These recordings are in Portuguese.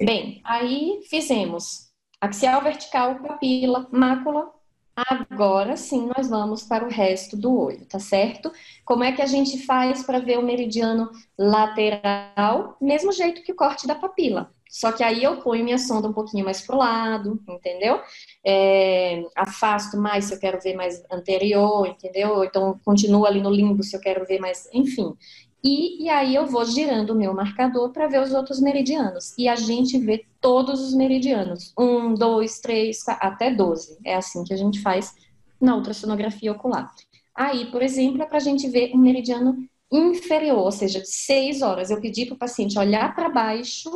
Bem, aí fizemos axial vertical, papila, mácula. Agora sim nós vamos para o resto do olho, tá certo? Como é que a gente faz para ver o meridiano lateral? Mesmo jeito que o corte da papila. Só que aí eu ponho minha sonda um pouquinho mais pro lado, entendeu? É, afasto mais se eu quero ver mais anterior, entendeu? Então continuo ali no limbo se eu quero ver mais, enfim. E, e aí eu vou girando o meu marcador para ver os outros meridianos. E a gente vê todos os meridianos. Um, dois, três, quatro, até doze. É assim que a gente faz na ultrassonografia ocular. Aí, por exemplo, é para a gente ver um meridiano inferior, ou seja, de seis horas. Eu pedi para o paciente olhar para baixo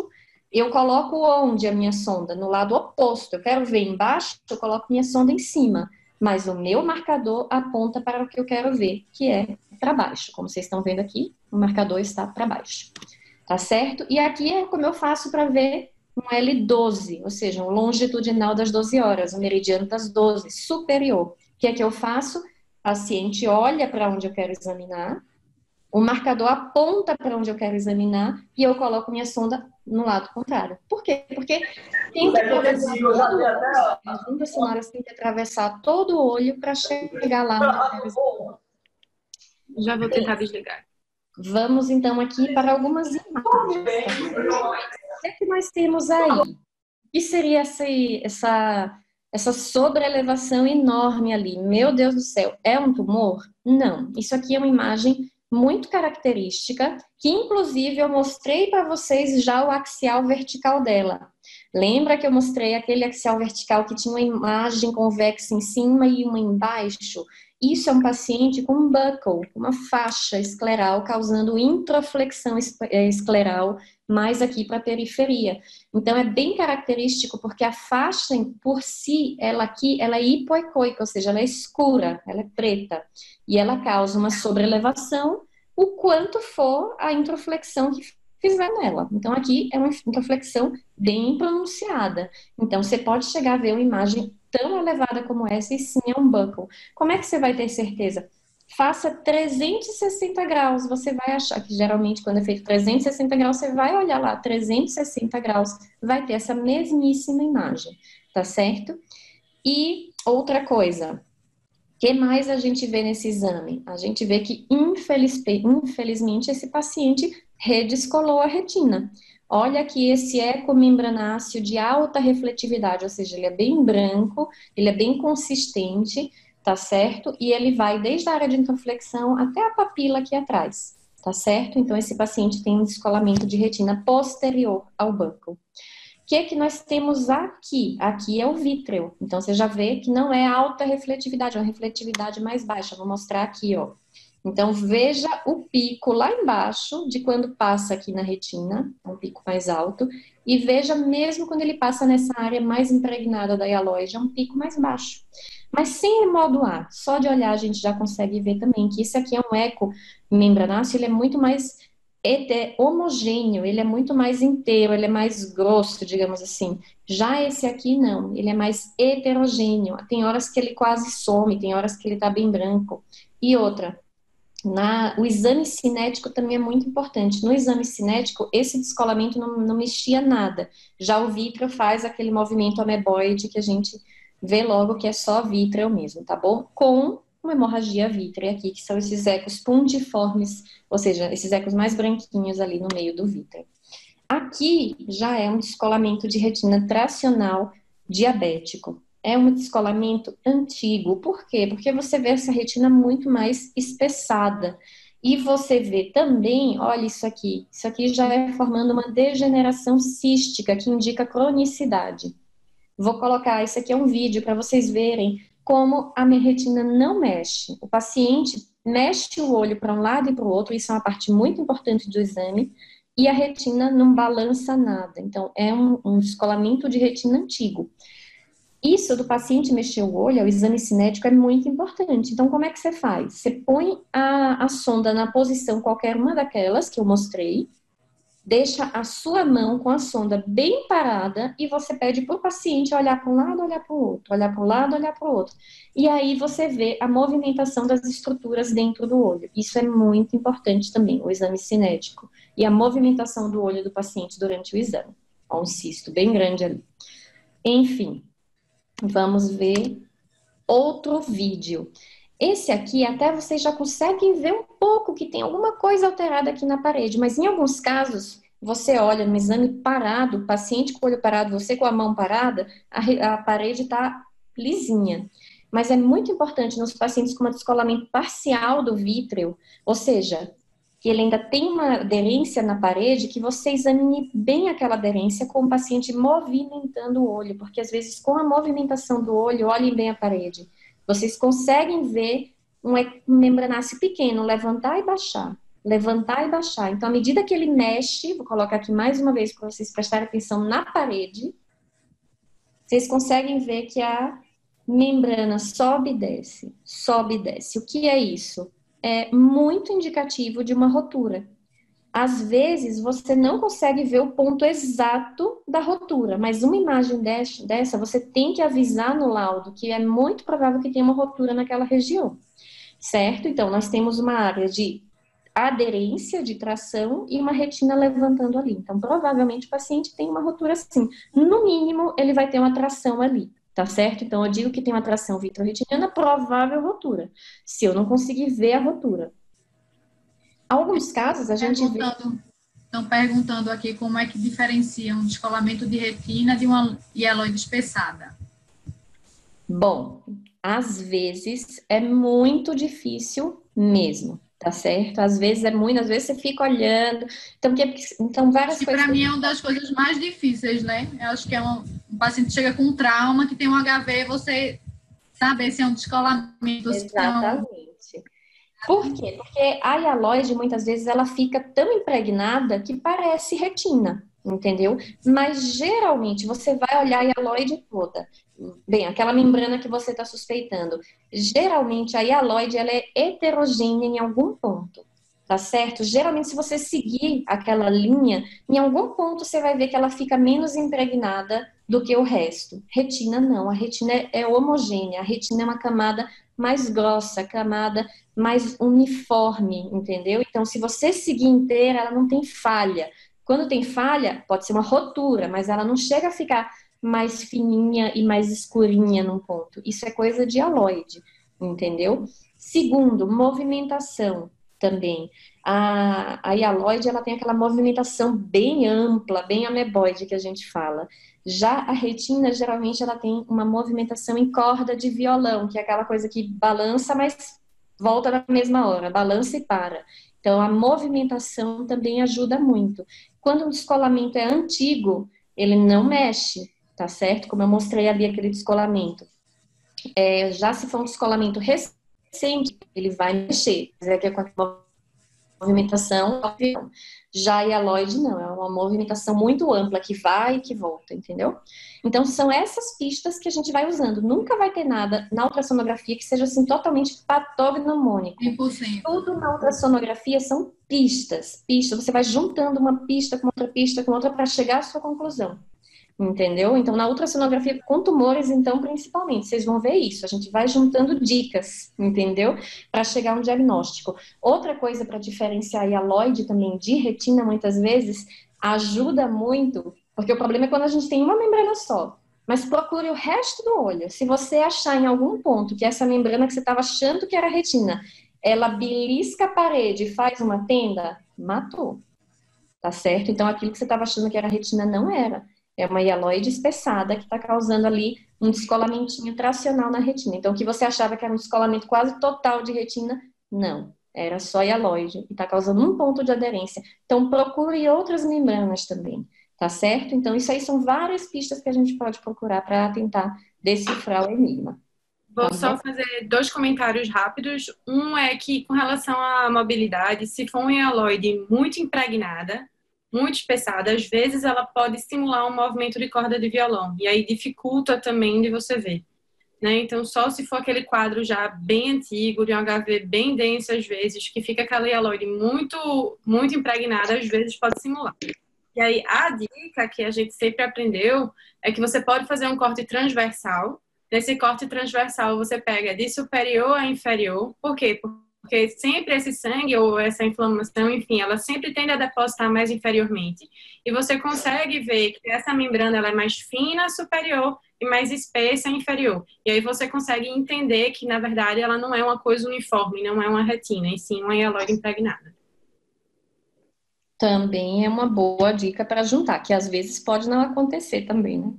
eu coloco onde a minha sonda? No lado oposto. Eu quero ver embaixo, eu coloco minha sonda em cima. Mas o meu marcador aponta para o que eu quero ver, que é para baixo. Como vocês estão vendo aqui, o marcador está para baixo. Tá certo? E aqui é como eu faço para ver um L12, ou seja, um longitudinal das 12 horas, um meridiano das 12, superior. O que é que eu faço? O paciente olha para onde eu quero examinar, o marcador aponta para onde eu quero examinar e eu coloco minha sonda no lado contrário. Por quê? Porque tem que atravessar todo o olho. As ondas sonoras têm que atravessar todo o olho para chegar lá. Já vou tentar desligar. Vamos então aqui para algumas imagens. O que, é que nós temos aí? O que seria essa, essa, essa sobreelevação enorme ali? Meu Deus do céu, é um tumor? Não. Isso aqui é uma imagem muito característica, que inclusive eu mostrei para vocês já o axial vertical dela. Lembra que eu mostrei aquele axial vertical que tinha uma imagem convexa em cima e uma embaixo? Isso é um paciente com um buckle, uma faixa escleral, causando introflexão eh, escleral mais aqui para a periferia. Então é bem característico porque a faixa por si, ela aqui, ela é hipoecoica, ou seja, ela é escura, ela é preta, e ela causa uma sobrelevação o quanto for a introflexão que fizer nela. Então aqui é uma introflexão bem pronunciada. Então você pode chegar a ver uma imagem tão elevada como essa e sim é um buckle. Como é que você vai ter certeza? faça 360 graus, você vai achar que geralmente quando é feito 360 graus, você vai olhar lá 360 graus, vai ter essa mesmíssima imagem, tá certo? E outra coisa, que mais a gente vê nesse exame? A gente vê que infeliz, infelizmente esse paciente redescolou a retina. Olha que esse ecomembranáceo de alta refletividade, ou seja, ele é bem branco, ele é bem consistente, tá certo? E ele vai desde a área de introflexão até a papila aqui atrás, tá certo? Então, esse paciente tem um descolamento de retina posterior ao buckle. O que é que nós temos aqui? Aqui é o vítreo. Então, você já vê que não é alta refletividade, é uma refletividade mais baixa. Vou mostrar aqui, ó. Então, veja o pico lá embaixo de quando passa aqui na retina, um pico mais alto, e veja mesmo quando ele passa nessa área mais impregnada da hialoide, é um pico mais baixo. Mas sem modo A, só de olhar a gente já consegue ver também que isso aqui é um eco membranáceo, ele é muito mais homogêneo, ele é muito mais inteiro, ele é mais grosso, digamos assim. Já esse aqui não, ele é mais heterogêneo. Tem horas que ele quase some, tem horas que ele tá bem branco. E outra, na, o exame cinético também é muito importante. No exame cinético, esse descolamento não, não mexia nada. Já o vítreo faz aquele movimento ameboide que a gente vê logo que é só vítreo mesmo, tá bom? Com uma hemorragia vítrea aqui, que são esses ecos puntiformes, ou seja, esses ecos mais branquinhos ali no meio do vítreo. Aqui já é um descolamento de retina tracional diabético. É um descolamento antigo. Por quê? Porque você vê essa retina muito mais espessada. E você vê também, olha isso aqui, isso aqui já é formando uma degeneração cística que indica cronicidade. Vou colocar, isso aqui é um vídeo para vocês verem como a minha retina não mexe. O paciente mexe o olho para um lado e para o outro, isso é uma parte muito importante do exame, e a retina não balança nada. Então, é um, um descolamento de retina antigo. Isso do paciente mexer o olho, o exame cinético é muito importante. Então, como é que você faz? Você põe a, a sonda na posição qualquer uma daquelas que eu mostrei, deixa a sua mão com a sonda bem parada e você pede para o paciente olhar para um lado, olhar para o outro, olhar para um lado, olhar para o outro. E aí você vê a movimentação das estruturas dentro do olho. Isso é muito importante também, o exame cinético. E a movimentação do olho do paciente durante o exame. Ó, um cisto bem grande ali. Enfim, vamos ver outro vídeo. Esse aqui, até vocês já conseguem ver um pouco que tem alguma coisa alterada aqui na parede, mas em alguns casos, você olha no exame parado, paciente com o olho parado, você com a mão parada, a, a parede está lisinha. Mas é muito importante nos pacientes com um descolamento parcial do vítreo, ou seja, que ele ainda tem uma aderência na parede, que você examine bem aquela aderência com o paciente movimentando o olho, porque às vezes com a movimentação do olho, olhem bem a parede vocês conseguem ver um membranáceo pequeno levantar e baixar, levantar e baixar. Então, à medida que ele mexe, vou colocar aqui mais uma vez para vocês prestarem atenção na parede, vocês conseguem ver que a membrana sobe e desce, sobe e desce. O que é isso? É muito indicativo de uma rotura às vezes você não consegue ver o ponto exato da rotura, mas uma imagem dessa você tem que avisar no laudo que é muito provável que tenha uma rotura naquela região, certo? Então, nós temos uma área de aderência, de tração e uma retina levantando ali. Então, provavelmente o paciente tem uma rotura assim. No mínimo, ele vai ter uma tração ali, tá certo? Então, eu digo que tem uma tração vitroretiniana, provável rotura, se eu não conseguir ver a rotura. Alguns casos a gente vê. Estão perguntando aqui como é que diferencia um descolamento de retina de uma mieloide espessada. Bom, às vezes é muito difícil mesmo, tá certo? Às vezes é muito, às vezes você fica olhando. Então, que, então várias que coisas. Para mim é uma das coisas mais difíceis, né? Eu acho que é um, um paciente chega com um trauma que tem um HV, você saber se é um descolamento, Exatamente. Se é um por quê? Porque a hialoide, muitas vezes, ela fica tão impregnada que parece retina, entendeu? Mas, geralmente, você vai olhar a hialoide toda. Bem, aquela membrana que você está suspeitando. Geralmente, a hialoide, ela é heterogênea em algum ponto tá certo? Geralmente, se você seguir aquela linha, em algum ponto você vai ver que ela fica menos impregnada do que o resto. Retina não, a retina é homogênea, a retina é uma camada mais grossa, camada mais uniforme, entendeu? Então, se você seguir inteira, ela não tem falha. Quando tem falha, pode ser uma rotura, mas ela não chega a ficar mais fininha e mais escurinha num ponto. Isso é coisa de aloide, entendeu? Segundo, movimentação também. A, a hialoide, ela tem aquela movimentação bem ampla, bem ameboide que a gente fala. Já a retina, geralmente, ela tem uma movimentação em corda de violão, que é aquela coisa que balança, mas volta na mesma hora, balança e para. Então, a movimentação também ajuda muito. Quando o descolamento é antigo, ele não mexe, tá certo? Como eu mostrei ali aquele descolamento. É, já se for um descolamento recente, ele vai mexer. É que é com a movimentação. Já a hialoide não, é uma movimentação muito ampla que vai e que volta, entendeu? Então são essas pistas que a gente vai usando. Nunca vai ter nada na ultrassonografia que seja assim totalmente patognomônico. 100%. Tudo na ultrassonografia são pistas, pistas. Você vai juntando uma pista com outra pista com outra para chegar à sua conclusão entendeu? Então, na ultrassonografia com tumores, então, principalmente, vocês vão ver isso. A gente vai juntando dicas, entendeu? Para chegar a um diagnóstico. Outra coisa para diferenciar a hialoide também de retina, muitas vezes, ajuda muito, porque o problema é quando a gente tem uma membrana só. Mas procure o resto do olho. Se você achar em algum ponto que essa membrana que você estava achando que era retina, ela belisca a parede e faz uma tenda, matou. Tá certo? Então aquilo que você estava achando que era retina não era. É uma hialoide espessada que está causando ali um descolamentinho tracional na retina. Então, o que você achava que era um descolamento quase total de retina, não. Era só hialoide e está causando um ponto de aderência. Então, procure outras membranas também, tá certo? Então, isso aí são várias pistas que a gente pode procurar para tentar decifrar o enigma. Vou tá só fazer dois comentários rápidos. Um é que, com relação à mobilidade, se for uma hialoide muito impregnada, muito espessada, às vezes ela pode simular um movimento de corda de violão e aí dificulta também de você ver. Né? Então, só se for aquele quadro já bem antigo, de um HV bem denso às vezes, que fica aquela hialoide muito, muito impregnada, às vezes pode simular. E aí, a dica que a gente sempre aprendeu é que você pode fazer um corte transversal. Nesse corte transversal, você pega de superior a inferior. Por quê? porque sempre esse sangue ou essa inflamação, enfim, ela sempre tende a depositar mais inferiormente. E você consegue ver que essa membrana ela é mais fina superior e mais espessa inferior. E aí você consegue entender que, na verdade, ela não é uma coisa uniforme, não é uma retina, e sim uma hialoide impregnada. Também é uma boa dica para juntar, que às vezes pode não acontecer também, né?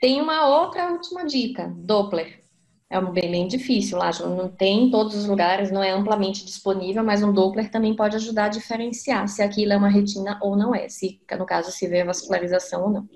Tem uma outra última dica, Doppler. É bem, bem difícil lá, não tem em todos os lugares, não é amplamente disponível, mas um Doppler também pode ajudar a diferenciar se aquilo é uma retina ou não é, se no caso se vê vascularização ou não.